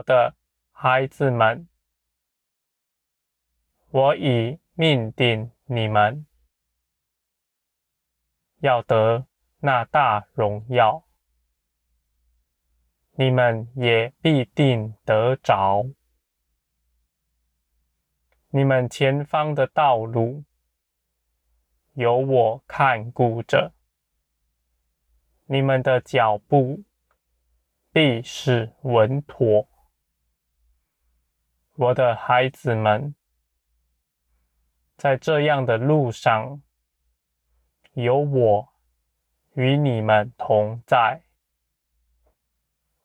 我的孩子们，我已命定你们，要得那大荣耀，你们也必定得着。你们前方的道路，有我看顾着，你们的脚步必是稳妥。我的孩子们，在这样的路上，有我与你们同在。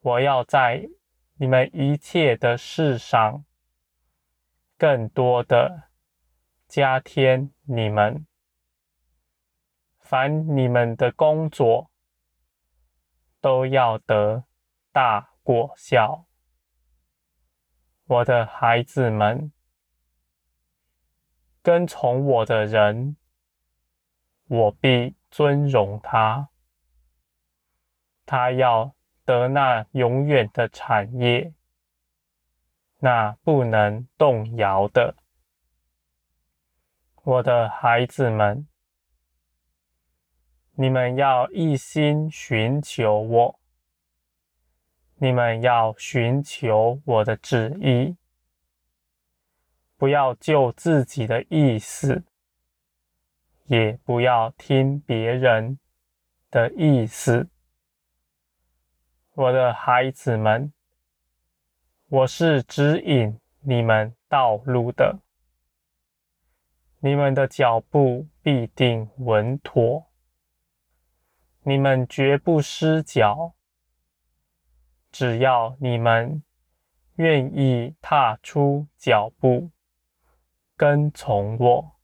我要在你们一切的事上，更多的加添你们，凡你们的工作，都要得大果效。我的孩子们，跟从我的人，我必尊荣他。他要得那永远的产业。那不能动摇的，我的孩子们，你们要一心寻求我，你们要寻求我的旨意，不要就自己的意思，也不要听别人的意思，我的孩子们。我是指引你们道路的，你们的脚步必定稳妥，你们绝不失脚。只要你们愿意踏出脚步，跟从我，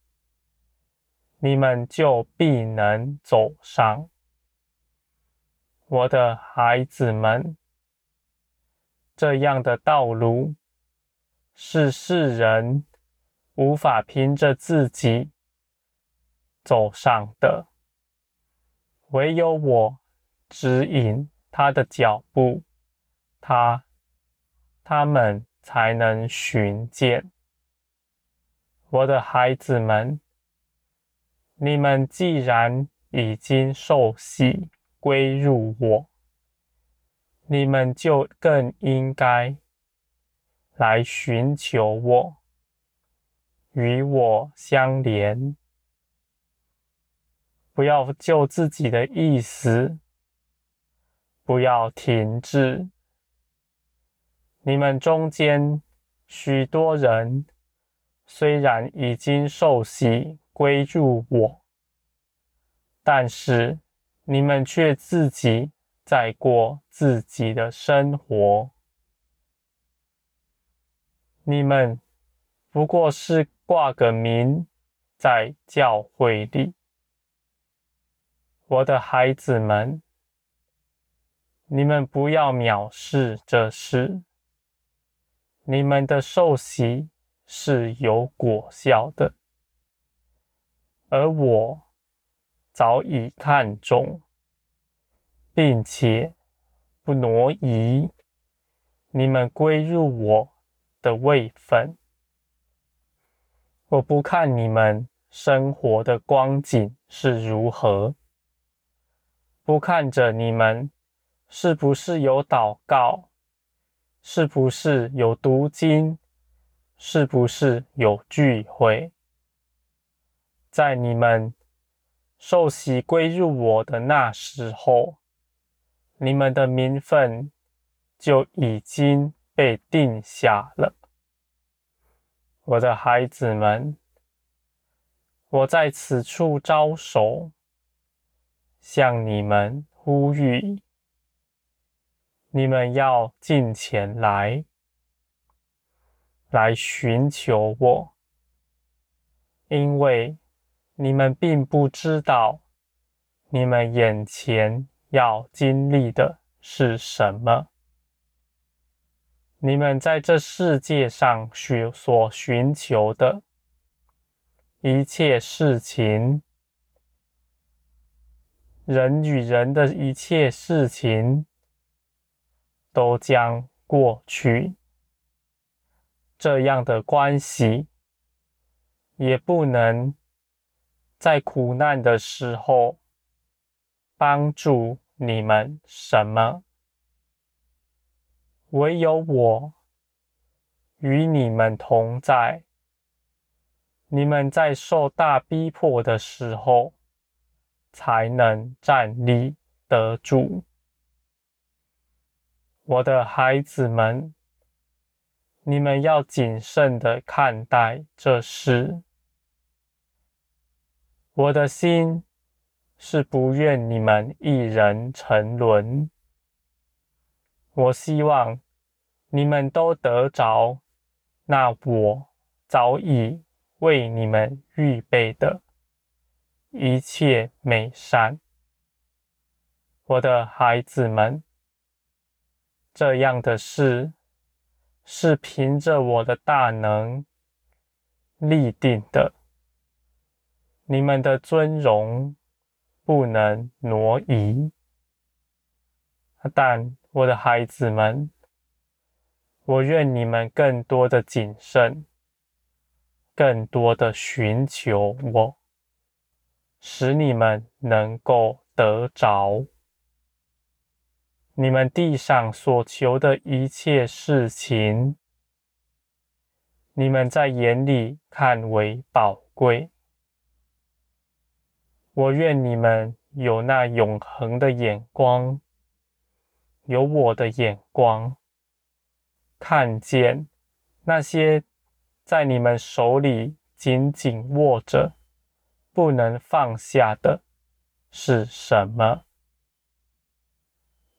你们就必能走上。我的孩子们。这样的道路是世人无法凭着自己走上的，唯有我指引他的脚步，他他们才能寻见。我的孩子们，你们既然已经受洗归入我。你们就更应该来寻求我，与我相连，不要就自己的意思，不要停滞。你们中间许多人虽然已经受洗归入我，但是你们却自己。在过自己的生活，你们不过是挂个名在教会里。我的孩子们，你们不要藐视这事。你们的受洗是有果效的，而我早已看中。并且不挪移你们归入我的位分。我不看你们生活的光景是如何，不看着你们是不是有祷告，是不是有读经，是不是有聚会。在你们受洗归入我的那时候。你们的名分就已经被定下了，我的孩子们，我在此处招手，向你们呼吁，你们要进前来，来寻求我，因为你们并不知道，你们眼前。要经历的是什么？你们在这世界上所所寻求的一切事情，人与人的一切事情，都将过去。这样的关系也不能在苦难的时候帮助你们什么。唯有我与你们同在，你们在受大逼迫的时候才能站立得住。我的孩子们。你们要谨慎地看待这事。我的心是不愿你们一人沉沦。我希望你们都得着那我早已为你们预备的一切美善。我的孩子们，这样的事。是凭着我的大能立定的，你们的尊荣不能挪移。但我的孩子们，我愿你们更多的谨慎，更多的寻求我，使你们能够得着。你们地上所求的一切事情，你们在眼里看为宝贵。我愿你们有那永恒的眼光，有我的眼光，看见那些在你们手里紧紧握着、不能放下的是什么。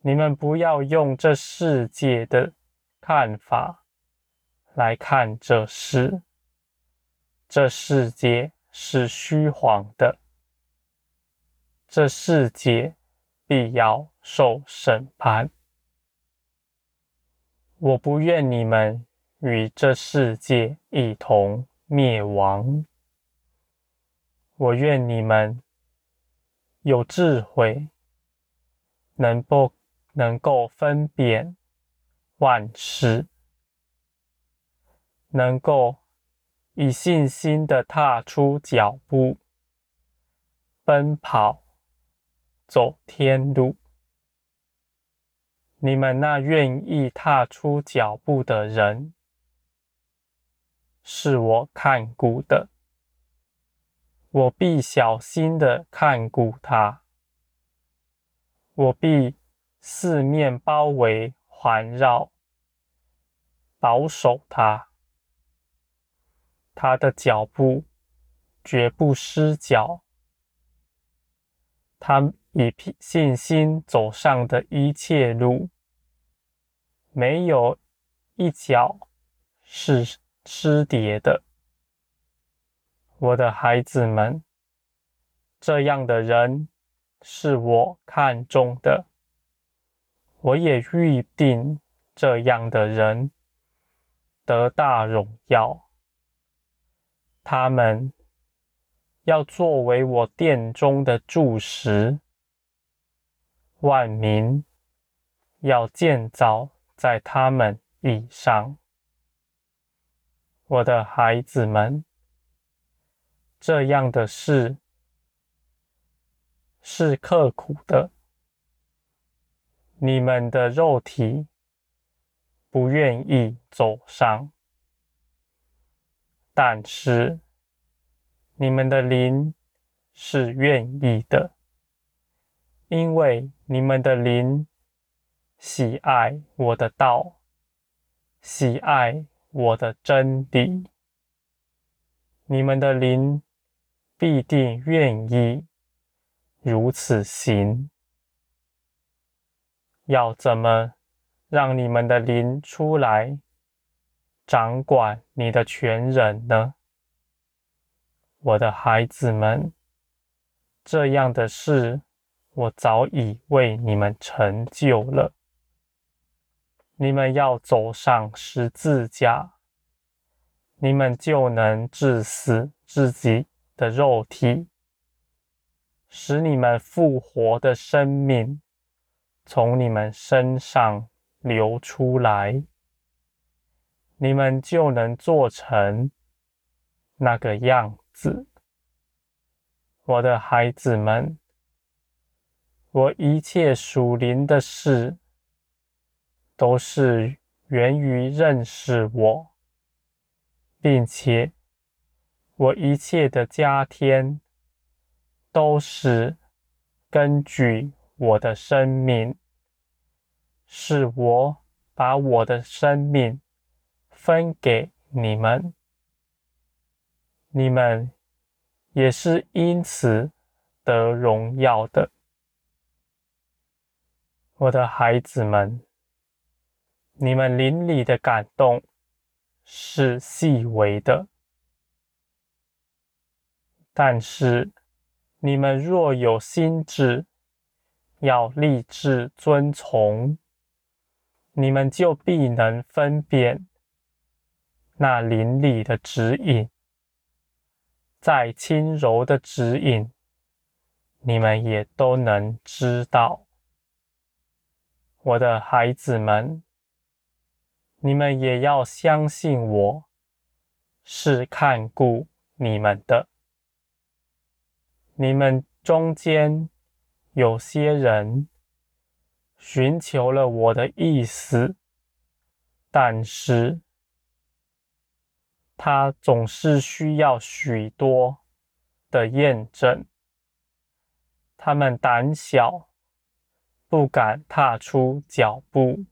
你们不要用这世界的看法来看这事，这世界是虚谎的，这世界必要受审判。我不愿你们与这世界一同灭亡，我愿你们有智慧，能够。能够分辨万事，能够以信心的踏出脚步，奔跑，走天路。你们那愿意踏出脚步的人，是我看顾的，我必小心的看顾他，我必。四面包围环绕，保守他，他的脚步绝不失脚。他以信心走上的一切路，没有一脚是失跌的。我的孩子们，这样的人是我看中的。我也预定这样的人得大荣耀，他们要作为我殿中的柱石，万民要建造在他们以上。我的孩子们，这样的事是刻苦的。你们的肉体不愿意走上，但是你们的灵是愿意的，因为你们的灵喜爱我的道，喜爱我的真理。你们的灵必定愿意如此行。要怎么让你们的灵出来掌管你的全人呢？我的孩子们，这样的事我早已为你们成就了。你们要走上十字架，你们就能致死自己的肉体，使你们复活的生命。从你们身上流出来，你们就能做成那个样子。我的孩子们，我一切属灵的事，都是源于认识我，并且我一切的加添，都是根据我的生命，是我把我的生命分给你们，你们也是因此得荣耀的，我的孩子们。你们邻里的感动是细微的，但是你们若有心志，要立志遵从，你们就必能分辨那灵里的指引。再轻柔的指引，你们也都能知道，我的孩子们。你们也要相信我，是看顾你们的。你们中间有些人寻求了我的意思，但是他总是需要许多的验证。他们胆小，不敢踏出脚步。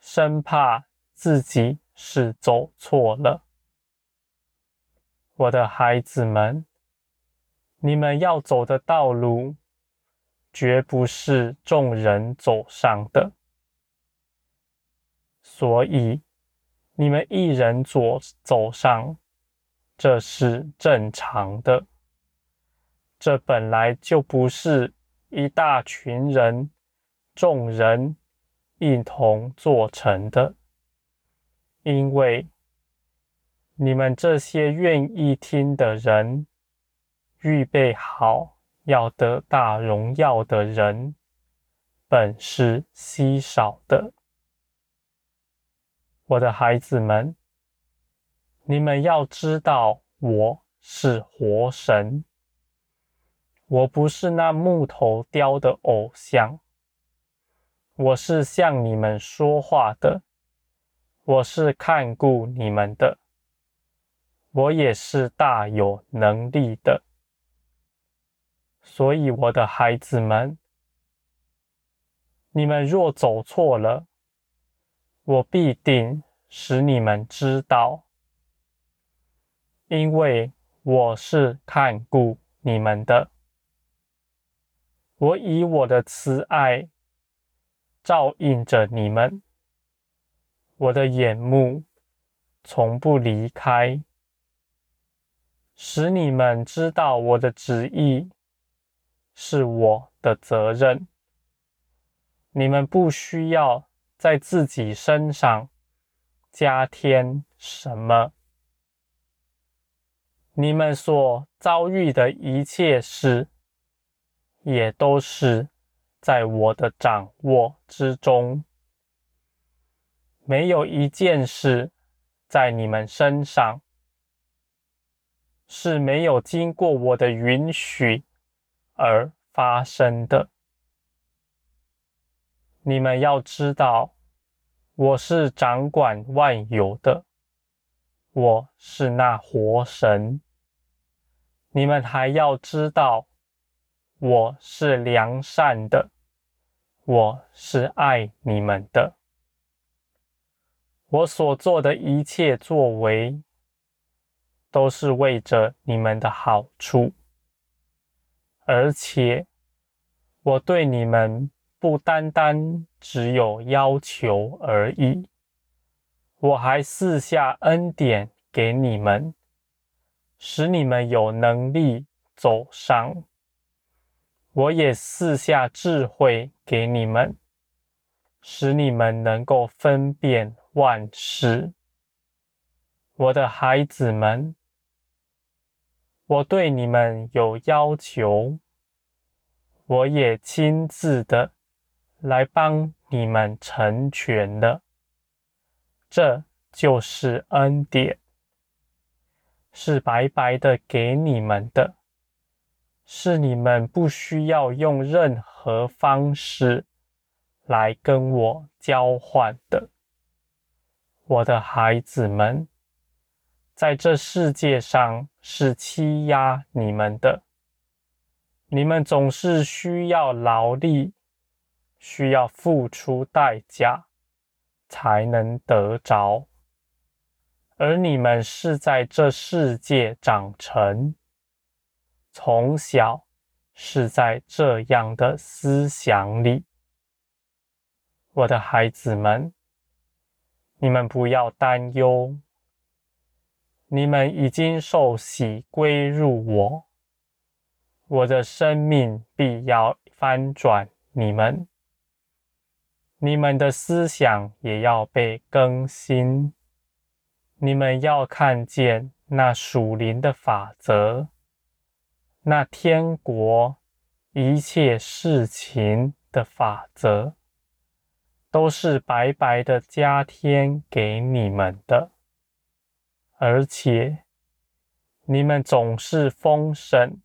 生怕自己是走错了，我的孩子们，你们要走的道路，绝不是众人走上的，所以你们一人左走上，这是正常的。这本来就不是一大群人，众人。一同做成的，因为你们这些愿意听的人，预备好要得大荣耀的人，本是稀少的。我的孩子们，你们要知道，我是活神，我不是那木头雕的偶像。我是向你们说话的，我是看顾你们的，我也是大有能力的。所以，我的孩子们，你们若走错了，我必定使你们知道，因为我是看顾你们的。我以我的慈爱。照应着你们，我的眼目从不离开，使你们知道我的旨意是我的责任。你们不需要在自己身上加添什么，你们所遭遇的一切事，也都是。在我的掌握之中，没有一件事在你们身上是没有经过我的允许而发生的。你们要知道，我是掌管万有的，我是那活神。你们还要知道。我是良善的，我是爱你们的。我所做的一切作为，都是为着你们的好处。而且，我对你们不单单只有要求而已，我还赐下恩典给你们，使你们有能力走上。我也赐下智慧给你们，使你们能够分辨万事。我的孩子们，我对你们有要求，我也亲自的来帮你们成全了。这就是恩典，是白白的给你们的，是你们不需要用任何方式来跟我交换的。我的孩子们，在这世界上是欺压你们的，你们总是需要劳力，需要付出代价，才能得着。而你们是在这世界长成，从小是在这样的思想里，我的孩子们。你们不要担忧，你们已经受洗归入我，我的生命必要翻转你们，你们的思想也要被更新，你们要看见那属灵的法则，那天国一切事情的法则。都是白白的加添给你们的，而且你们总是封神。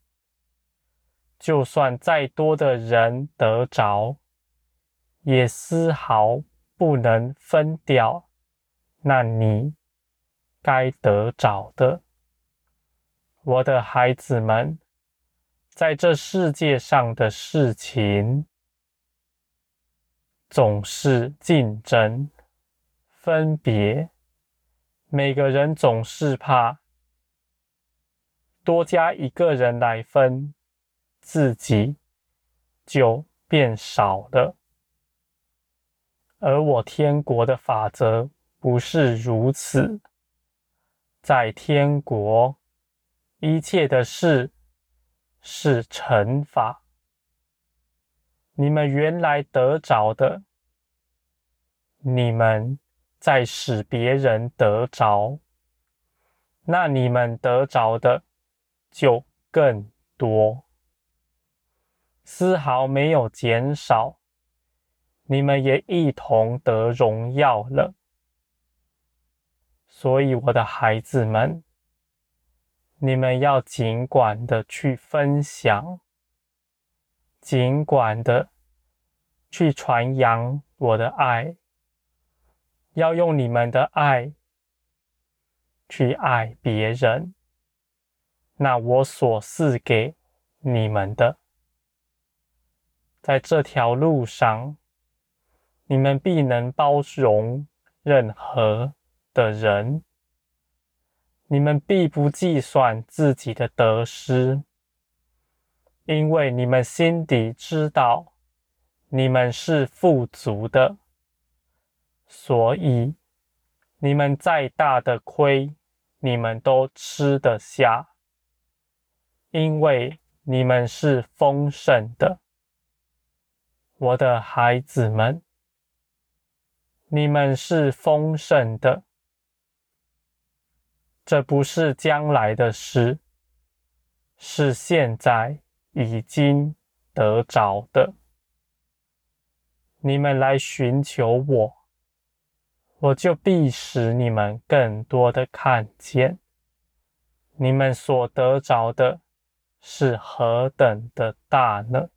就算再多的人得着，也丝毫不能分掉那你该得着的。我的孩子们，在这世界上的事情。总是竞争、分别，每个人总是怕多加一个人来分，自己就变少了。而我天国的法则不是如此，在天国，一切的事是乘法。你们原来得着的，你们在使别人得着，那你们得着的就更多，丝毫没有减少，你们也一同得荣耀了。所以，我的孩子们，你们要尽管的去分享。尽管的去传扬我的爱，要用你们的爱去爱别人。那我所赐给你们的，在这条路上，你们必能包容任何的人，你们必不计算自己的得失。因为你们心底知道，你们是富足的，所以你们再大的亏，你们都吃得下。因为你们是丰盛的，我的孩子们，你们是丰盛的。这不是将来的事，是现在。已经得着的，你们来寻求我，我就必使你们更多的看见，你们所得着的是何等的大呢？